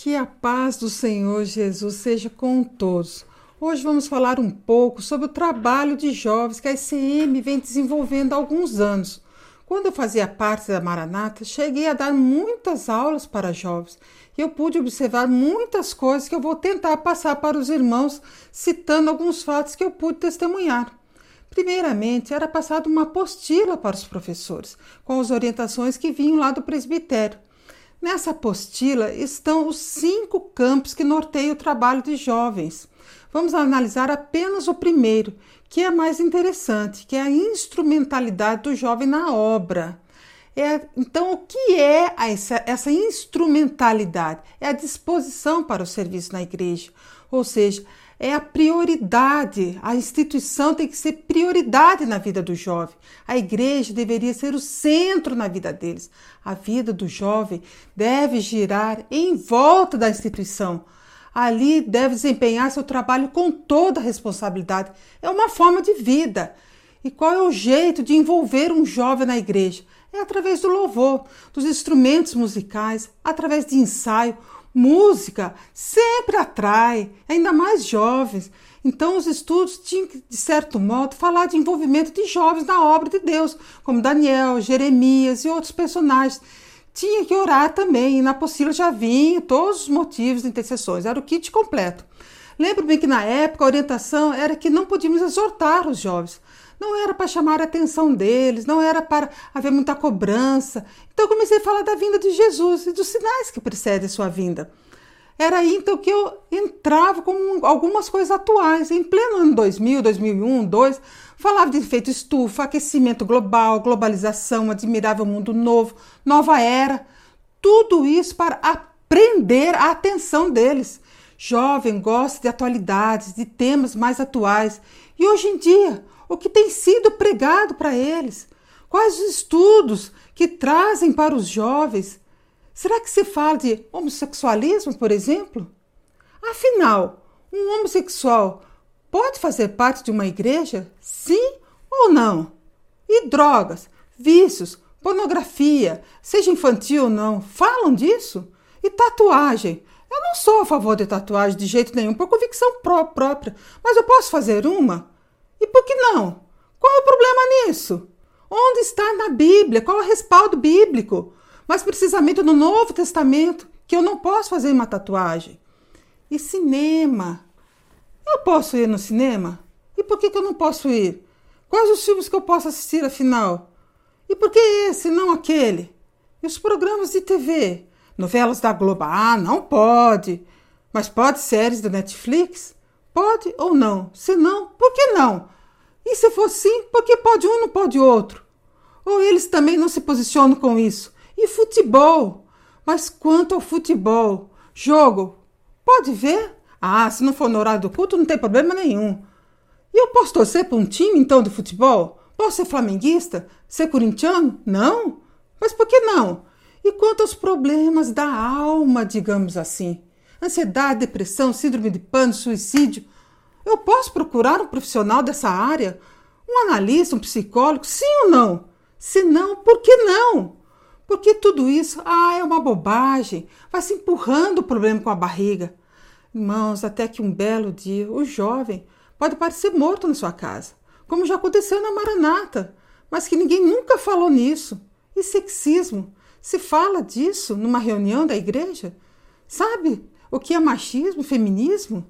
Que a paz do Senhor Jesus seja com todos. Hoje vamos falar um pouco sobre o trabalho de jovens que a ICM vem desenvolvendo há alguns anos. Quando eu fazia parte da Maranata, cheguei a dar muitas aulas para jovens e eu pude observar muitas coisas que eu vou tentar passar para os irmãos, citando alguns fatos que eu pude testemunhar. Primeiramente, era passada uma apostila para os professores, com as orientações que vinham lá do presbitério. Nessa apostila estão os cinco campos que norteiam o trabalho de jovens. Vamos analisar apenas o primeiro, que é mais interessante, que é a instrumentalidade do jovem na obra. É, então, o que é essa, essa instrumentalidade? É a disposição para o serviço na igreja, ou seja, é a prioridade. A instituição tem que ser prioridade na vida do jovem. A igreja deveria ser o centro na vida deles. A vida do jovem deve girar em volta da instituição. Ali deve desempenhar seu trabalho com toda a responsabilidade. É uma forma de vida. E qual é o jeito de envolver um jovem na igreja? É através do louvor, dos instrumentos musicais, através de ensaio, Música sempre atrai, ainda mais jovens. Então, os estudos tinham que, de certo modo, falar de envolvimento de jovens na obra de Deus, como Daniel, Jeremias e outros personagens. Tinha que orar também, e na apostila já vinham todos os motivos de intercessões, era o kit completo. Lembro-me que na época a orientação era que não podíamos exortar os jovens, não era para chamar a atenção deles, não era para haver muita cobrança. Então eu comecei a falar da vinda de Jesus e dos sinais que precedem sua vinda. Era aí então que eu entrava com algumas coisas atuais. Em pleno ano 2000, 2001, 2002, falava de efeito estufa, aquecimento global, globalização, admirável mundo novo, nova era. Tudo isso para aprender a atenção deles. Jovem gosta de atualidades, de temas mais atuais. E hoje em dia, o que tem sido pregado para eles? Quais os estudos que trazem para os jovens? Será que se fala de homossexualismo, por exemplo? Afinal, um homossexual pode fazer parte de uma igreja? Sim ou não? E drogas, vícios, pornografia, seja infantil ou não, falam disso? E tatuagem? Eu não sou a favor de tatuagem de jeito nenhum, por convicção pró própria, mas eu posso fazer uma? E por que não? Qual é o problema nisso? Onde está na Bíblia? Qual é o respaldo bíblico? Mas precisamente no Novo Testamento, que eu não posso fazer uma tatuagem. E cinema? Eu posso ir no cinema? E por que, que eu não posso ir? Quais os filmes que eu posso assistir afinal? E por que esse, não aquele? E os programas de TV? Novelas da Globo? Ah, não pode. Mas pode séries da Netflix? Pode ou não? Se não, por que não? E se for sim, por que pode um não pode outro? Ou eles também não se posicionam com isso? E futebol? Mas quanto ao futebol, jogo, pode ver? Ah, se não for no horário do culto, não tem problema nenhum. E eu posso torcer para um time, então, de futebol? Posso ser flamenguista? Ser corintiano? Não? Mas por que não? E quanto aos problemas da alma, digamos assim? Ansiedade, depressão, síndrome de pânico, suicídio. Eu posso procurar um profissional dessa área? Um analista, um psicólogo? Sim ou não? Se não, por que não? Porque tudo isso, ah, é uma bobagem. Vai se empurrando o problema com a barriga. Irmãos, até que um belo dia, o jovem pode parecer morto na sua casa, como já aconteceu na Maranata, mas que ninguém nunca falou nisso. E sexismo? Se fala disso numa reunião da igreja? Sabe? O que é machismo, feminismo?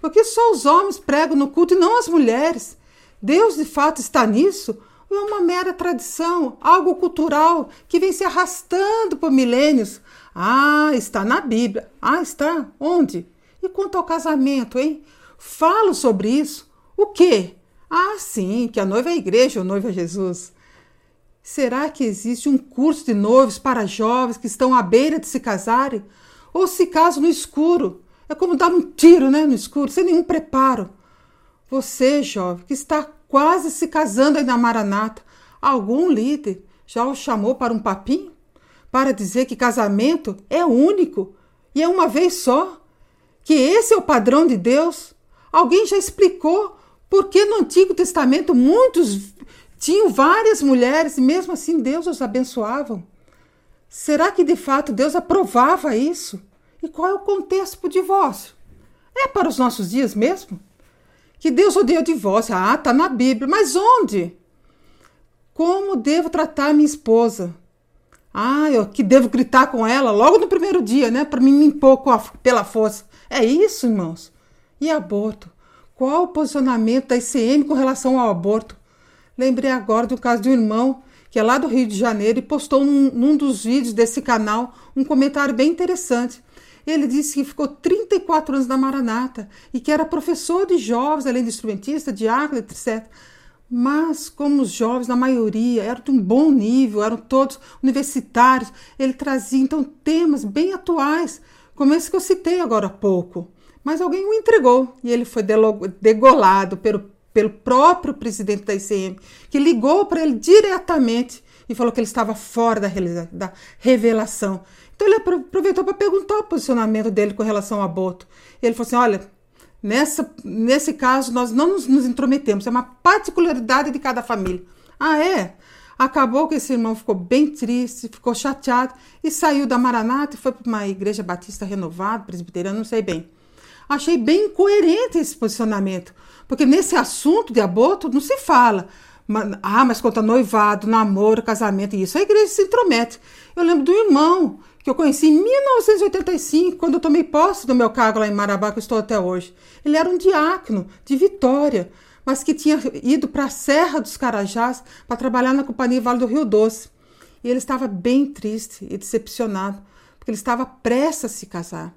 Porque só os homens pregam no culto e não as mulheres. Deus de fato está nisso? Ou é uma mera tradição, algo cultural que vem se arrastando por milênios? Ah, está na Bíblia. Ah, está? Onde? E quanto ao casamento, hein? Falo sobre isso. O quê? Ah, sim, que a noiva é a igreja, o noivo é Jesus. Será que existe um curso de noivos para jovens que estão à beira de se casarem? Ou se caso no escuro. É como dar um tiro né, no escuro, sem nenhum preparo. Você, jovem, que está quase se casando aí na Maranata, algum líder já o chamou para um papinho? Para dizer que casamento é único e é uma vez só? Que esse é o padrão de Deus? Alguém já explicou por que no Antigo Testamento muitos tinham várias mulheres e mesmo assim Deus os abençoava? Será que de fato Deus aprovava isso? E qual é o contexto para o divórcio? É para os nossos dias mesmo? Que Deus odeia o divórcio. Ah, está na Bíblia. Mas onde? Como devo tratar minha esposa? Ah, eu que devo gritar com ela logo no primeiro dia, né? Para me impor a, pela força. É isso, irmãos. E aborto? Qual o posicionamento da ICM com relação ao aborto? Lembrei agora do caso de um irmão que é lá do Rio de Janeiro e postou num, num dos vídeos desse canal um comentário bem interessante. Ele disse que ficou 34 anos na Maranata e que era professor de jovens, além de instrumentista, diácono, etc. Mas, como os jovens, na maioria, eram de um bom nível, eram todos universitários, ele trazia então temas bem atuais, como esse que eu citei agora há pouco. Mas alguém o entregou e ele foi degolado pelo pelo próprio presidente da ICM, que ligou para ele diretamente e falou que ele estava fora da, da revelação. Então ele aproveitou para perguntar o posicionamento dele com relação ao aborto. Ele falou assim: olha, nessa, nesse caso nós não nos, nos intrometemos, é uma particularidade de cada família. Ah, é? Acabou que esse irmão ficou bem triste, ficou chateado e saiu da Maranata e foi para uma igreja batista renovada, presbiteriana, não sei bem. Achei bem coerente esse posicionamento, porque nesse assunto de aborto não se fala. Ah, mas conta noivado, namoro, casamento, isso a igreja se intromete. Eu lembro do irmão que eu conheci em 1985, quando eu tomei posse do meu cargo lá em Marabá, que eu estou até hoje. Ele era um diácono de Vitória, mas que tinha ido para a Serra dos Carajás para trabalhar na Companhia Vale do Rio Doce. E ele estava bem triste e decepcionado, porque ele estava prestes a se casar.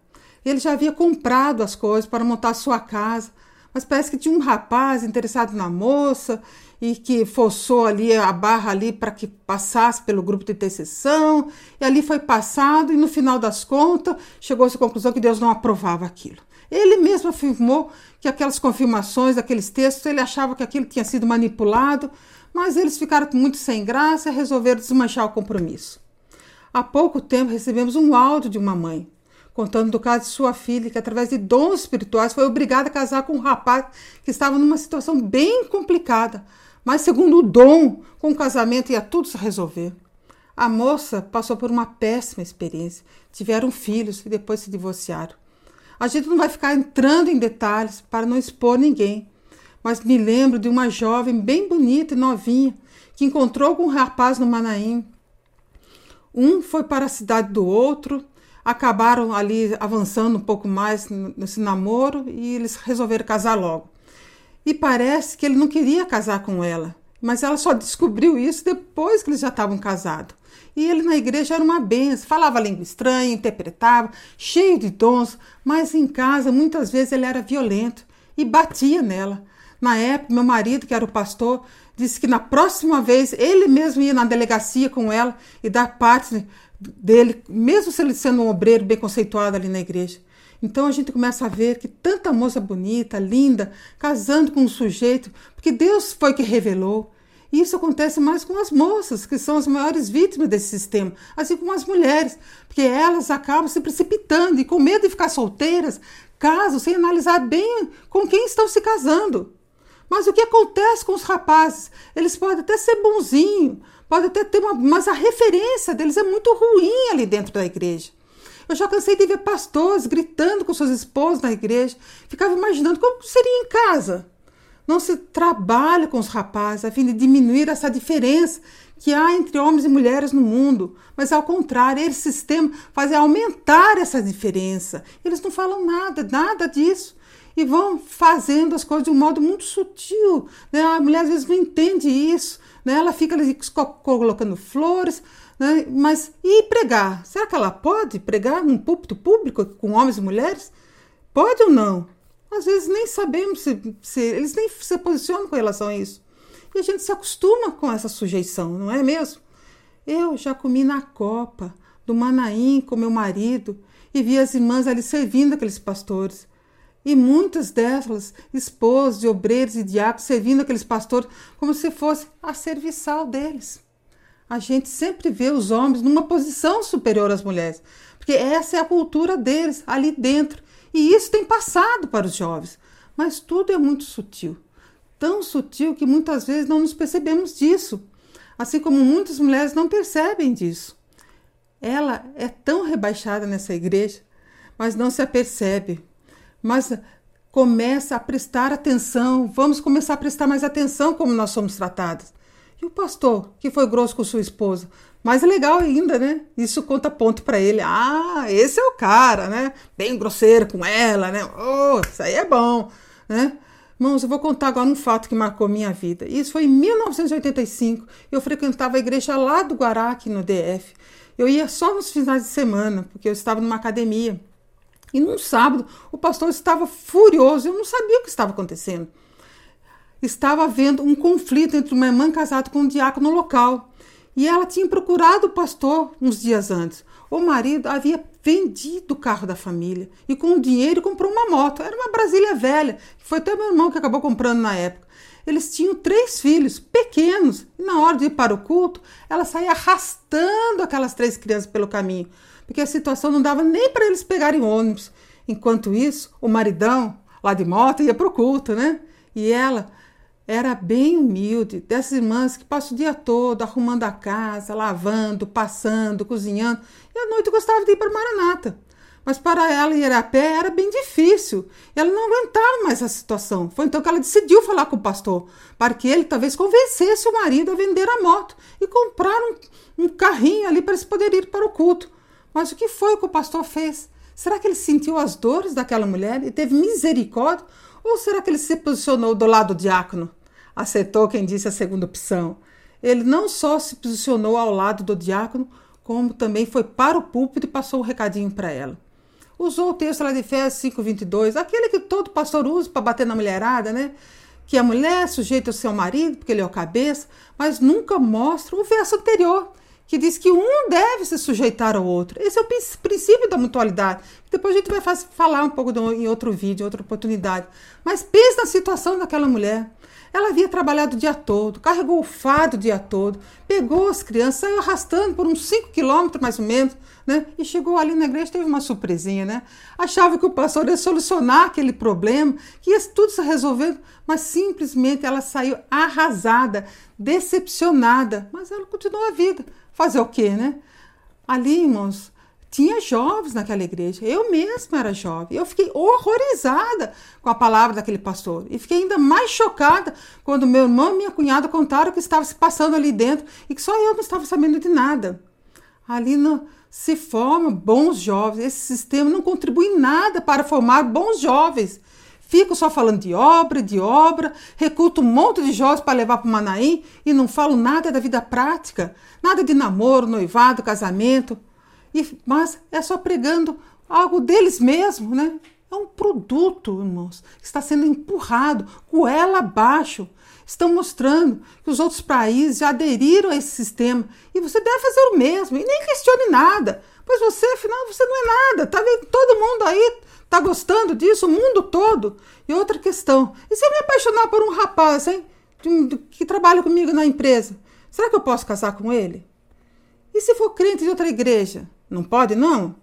Ele já havia comprado as coisas para montar sua casa, mas parece que tinha um rapaz interessado na moça e que forçou ali a barra ali para que passasse pelo grupo de intercessão, e ali foi passado e no final das contas chegou-se à conclusão que Deus não aprovava aquilo. Ele mesmo afirmou que aquelas confirmações, aqueles textos, ele achava que aquilo tinha sido manipulado, mas eles ficaram muito sem graça e resolveram desmanchar o compromisso. Há pouco tempo recebemos um áudio de uma mãe contando do caso de sua filha, que através de dons espirituais foi obrigada a casar com um rapaz que estava numa situação bem complicada, mas segundo o dom, com o casamento ia tudo se resolver. A moça passou por uma péssima experiência, tiveram filhos e depois se divorciaram. A gente não vai ficar entrando em detalhes para não expor ninguém, mas me lembro de uma jovem bem bonita e novinha que encontrou com um rapaz no Manaim. Um foi para a cidade do outro, acabaram ali avançando um pouco mais nesse namoro e eles resolveram casar logo. E parece que ele não queria casar com ela, mas ela só descobriu isso depois que eles já estavam casados. E ele na igreja era uma benção, falava língua estranha, interpretava, cheio de dons, mas em casa muitas vezes ele era violento e batia nela. Na época, meu marido, que era o pastor, disse que na próxima vez ele mesmo ia na delegacia com ela e dar parte dele, mesmo se ele sendo um obreiro bem conceituado ali na igreja. Então a gente começa a ver que tanta moça bonita, linda, casando com um sujeito, porque Deus foi que revelou. E isso acontece mais com as moças, que são as maiores vítimas desse sistema, assim como as mulheres, porque elas acabam se precipitando e com medo de ficar solteiras, casam sem analisar bem com quem estão se casando. Mas o que acontece com os rapazes? Eles podem até ser bonzinhos, pode até ter uma. Mas a referência deles é muito ruim ali dentro da igreja. Eu já cansei de ver pastores gritando com suas esposas na igreja. Ficava imaginando como seria em casa. Não se trabalha com os rapazes a fim de diminuir essa diferença que há entre homens e mulheres no mundo, mas ao contrário, esse sistema faz aumentar essa diferença. Eles não falam nada, nada disso. E vão fazendo as coisas de um modo muito sutil. Né? A mulher às vezes não entende isso. Né? Ela fica ali colocando flores, né? mas e pregar? Será que ela pode pregar num púlpito público com homens e mulheres? Pode ou não? Às vezes nem sabemos se, se eles nem se posicionam com relação a isso. E a gente se acostuma com essa sujeição, não é mesmo? Eu já comi na copa do Manaim com meu marido e vi as irmãs ali servindo aqueles pastores e muitas delas esposas de obreiros e diabos servindo aqueles pastores como se fosse a serviçal deles. A gente sempre vê os homens numa posição superior às mulheres, porque essa é a cultura deles ali dentro. E isso tem passado para os jovens. Mas tudo é muito sutil. Tão sutil que muitas vezes não nos percebemos disso. Assim como muitas mulheres não percebem disso. Ela é tão rebaixada nessa igreja mas não se apercebe. Mas começa a prestar atenção, vamos começar a prestar mais atenção como nós somos tratadas. E o pastor, que foi grosso com sua esposa, mais legal ainda, né? Isso conta ponto para ele. Ah, esse é o cara, né? Bem grosseiro com ela, né? Oh, isso aí é bom, né? Irmãos, eu vou contar agora um fato que marcou minha vida. Isso foi em 1985. Eu frequentava a igreja lá do Guará, aqui no DF. Eu ia só nos finais de semana, porque eu estava numa academia. E num sábado, o pastor estava furioso. Eu não sabia o que estava acontecendo. Estava havendo um conflito entre uma irmã casada com um diácono local. E ela tinha procurado o pastor uns dias antes. O marido havia vendido o carro da família e com o dinheiro comprou uma moto. Era uma Brasília velha, foi até meu irmão que acabou comprando na época. Eles tinham três filhos pequenos e na hora de ir para o culto, ela saía arrastando aquelas três crianças pelo caminho, porque a situação não dava nem para eles pegarem ônibus. Enquanto isso, o maridão, lá de moto, ia para o culto, né? E ela era bem humilde, dessas irmãs que passam o dia todo arrumando a casa, lavando, passando, cozinhando, e à noite gostava de ir para Maranata. Mas para ela ir a pé era bem difícil. Ela não aguentava mais a situação. Foi então que ela decidiu falar com o pastor, para que ele talvez convencesse o marido a vender a moto e comprar um, um carrinho ali para eles poderem ir para o culto. Mas o que foi que o pastor fez? Será que ele sentiu as dores daquela mulher e teve misericórdia? Ou será que ele se posicionou do lado do diácono? Aceitou quem disse a segunda opção. Ele não só se posicionou ao lado do diácono, como também foi para o púlpito e passou o um recadinho para ela. Usou o texto lá de Efésios 5,22, aquele que todo pastor usa para bater na mulherada, né? Que a mulher é sujeita ao seu marido, porque ele é o cabeça, mas nunca mostra o verso anterior, que diz que um deve se sujeitar ao outro. Esse é o princípio da mutualidade. Depois a gente vai falar um pouco do, em outro vídeo, outra oportunidade. Mas pense na situação daquela mulher. Ela havia trabalhado o dia todo, carregou o fardo o dia todo, pegou as crianças, saiu arrastando por uns 5 quilômetros mais ou menos, né? E chegou ali na igreja, teve uma surpresinha, né? Achava que o pastor ia solucionar aquele problema, que ia tudo se resolver, mas simplesmente ela saiu arrasada, decepcionada. Mas ela continuou a vida. Fazer o quê, né? Ali, irmãos, tinha jovens naquela igreja. Eu mesma era jovem. Eu fiquei horrorizada com a palavra daquele pastor. E fiquei ainda mais chocada quando meu irmão e minha cunhada contaram o que estava se passando ali dentro e que só eu não estava sabendo de nada. Ali no, se formam bons jovens. Esse sistema não contribui nada para formar bons jovens. Fico só falando de obra, de obra, recruto um monte de jovens para levar para o Manaim e não falo nada da vida prática, nada de namoro, noivado, casamento. E, mas é só pregando algo deles mesmos, né? É um produto, irmãos, que está sendo empurrado goela abaixo. Estão mostrando que os outros países já aderiram a esse sistema e você deve fazer o mesmo e nem questione nada, pois você, afinal, você não é nada. Tá vendo? Todo mundo aí tá gostando disso, o mundo todo. E outra questão: e se eu me apaixonar por um rapaz, hein, que trabalha comigo na empresa, será que eu posso casar com ele? E se for crente de outra igreja? Não pode, não?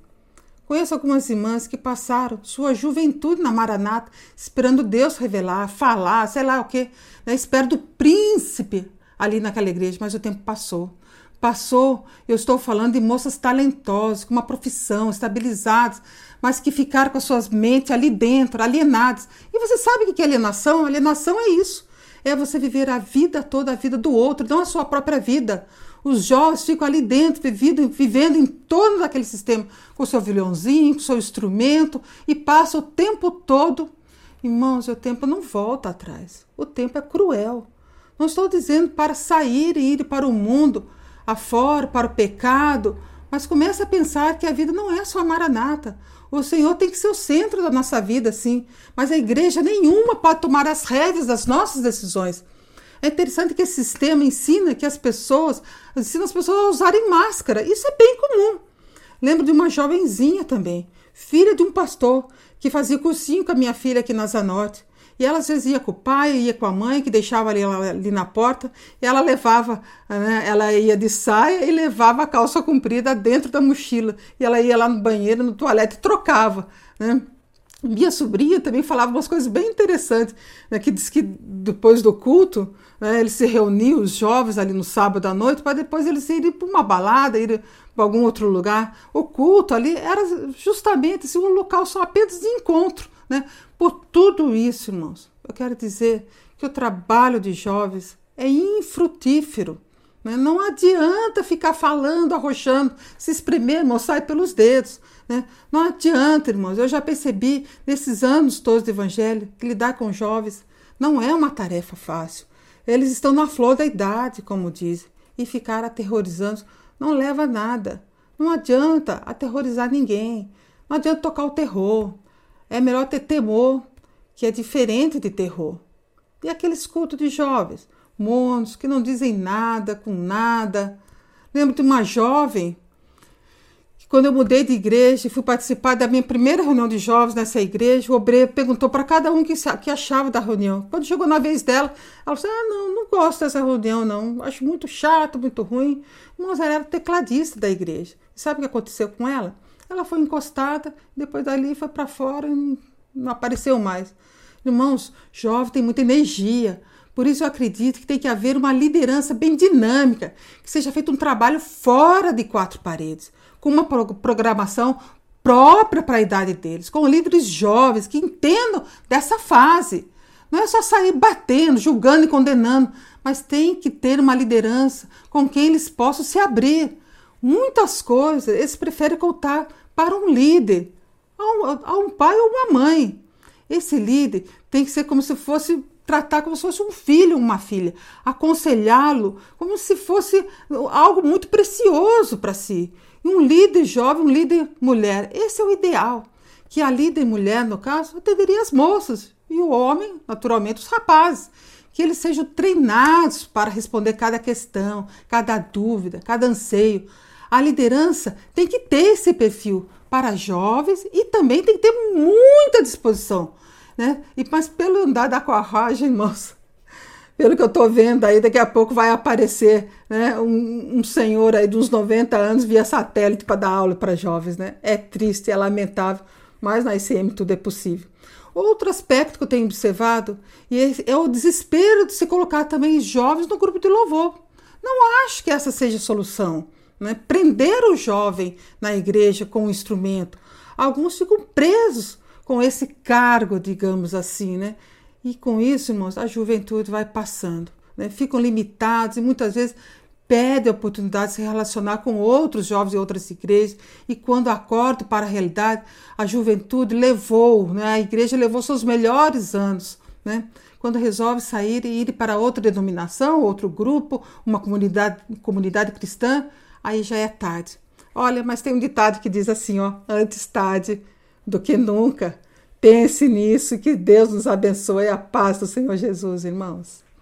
Conheço algumas irmãs que passaram sua juventude na Maranata, esperando Deus revelar, falar, sei lá o quê, né? espero do príncipe ali naquela igreja, mas o tempo passou. Passou, eu estou falando de moças talentosas, com uma profissão, estabilizadas, mas que ficaram com as suas mentes ali dentro, alienadas. E você sabe o que é alienação? Alienação é isso. É você viver a vida toda, a vida do outro, não a sua própria vida. Os jovens ficam ali dentro, vivendo, vivendo em torno daquele sistema, com seu violãozinho, com seu instrumento, e passam o tempo todo. Irmãos, o tempo não volta atrás. O tempo é cruel. Não estou dizendo para sair e ir para o mundo afora, para o pecado, mas comece a pensar que a vida não é só a maranata. O Senhor tem que ser o centro da nossa vida, sim. Mas a igreja nenhuma pode tomar as rédeas das nossas decisões. É interessante que esse sistema ensina que as pessoas, ensina as pessoas a usarem máscara. Isso é bem comum. Lembro de uma jovenzinha também, filha de um pastor, que fazia cursinho com a minha filha aqui na Zanorte. E ela às vezes ia com o pai, ia com a mãe, que deixava ali, ali na porta, e ela levava, né, ela ia de saia e levava a calça comprida dentro da mochila. E ela ia lá no banheiro, no toalete, e trocava. Né? Minha sobrinha também falava umas coisas bem interessantes, né, que diz que depois do culto, né, eles se reuniam, os jovens, ali no sábado à noite, para depois eles irem para uma balada, irem para algum outro lugar. O culto ali era justamente assim, um local só apenas de encontro. Né? Por tudo isso, irmãos, eu quero dizer que o trabalho de jovens é infrutífero. Né? Não adianta ficar falando, arrochando, se espremer, irmão, sai pelos dedos. Né? Não adianta, irmãos. Eu já percebi nesses anos todos de evangelho que lidar com jovens não é uma tarefa fácil. Eles estão na flor da idade, como dizem, e ficar aterrorizando não leva a nada. Não adianta aterrorizar ninguém. Não adianta tocar o terror. É melhor ter temor, que é diferente de terror. E aqueles cultos de jovens? monos, que não dizem nada com nada. Lembro de uma jovem que, quando eu mudei de igreja e fui participar da minha primeira reunião de jovens nessa igreja, o obreiro perguntou para cada um que, que achava da reunião. Quando chegou na vez dela, ela disse: Ah, não, não gosto dessa reunião, não. Acho muito chato, muito ruim. Mas ela era tecladista da igreja. Sabe o que aconteceu com ela? Ela foi encostada, depois dali foi para fora e não apareceu mais. Irmãos, jovem tem muita energia. Por isso eu acredito que tem que haver uma liderança bem dinâmica, que seja feito um trabalho fora de quatro paredes, com uma programação própria para a idade deles, com líderes jovens que entendam dessa fase. Não é só sair batendo, julgando e condenando, mas tem que ter uma liderança com quem eles possam se abrir. Muitas coisas eles preferem contar para um líder, a um, a um pai ou uma mãe. Esse líder tem que ser como se fosse tratar como se fosse um filho, uma filha, aconselhá-lo como se fosse algo muito precioso para si. E um líder jovem, um líder mulher, esse é o ideal. Que a líder mulher, no caso, atenderia as moças e o homem, naturalmente, os rapazes. Que eles sejam treinados para responder cada questão, cada dúvida, cada anseio. A liderança tem que ter esse perfil para jovens e também tem que ter muita disposição né? E, mas pelo andar da carruagem, moça, pelo que eu estou vendo aí, daqui a pouco vai aparecer né, um, um, senhor aí de uns 90 anos via satélite para dar aula para jovens. Né? É triste, é lamentável, mas na ICM tudo é possível. Outro aspecto que eu tenho observado é o desespero de se colocar também jovens no grupo de louvor. Não acho que essa seja a solução. Né? Prender o jovem na igreja com o instrumento. Alguns ficam presos com esse cargo, digamos assim, né? E com isso, irmãos, a juventude vai passando, né? Ficam limitados e muitas vezes perdem a oportunidade de se relacionar com outros jovens de outras igrejas. E quando acordam para a realidade, a juventude levou, né? A igreja levou seus melhores anos, né? Quando resolve sair e ir para outra denominação, outro grupo, uma comunidade, comunidade cristã, aí já é tarde. Olha, mas tem um ditado que diz assim, ó, antes tarde do que nunca. Pense nisso e que Deus nos abençoe a paz do Senhor Jesus, irmãos.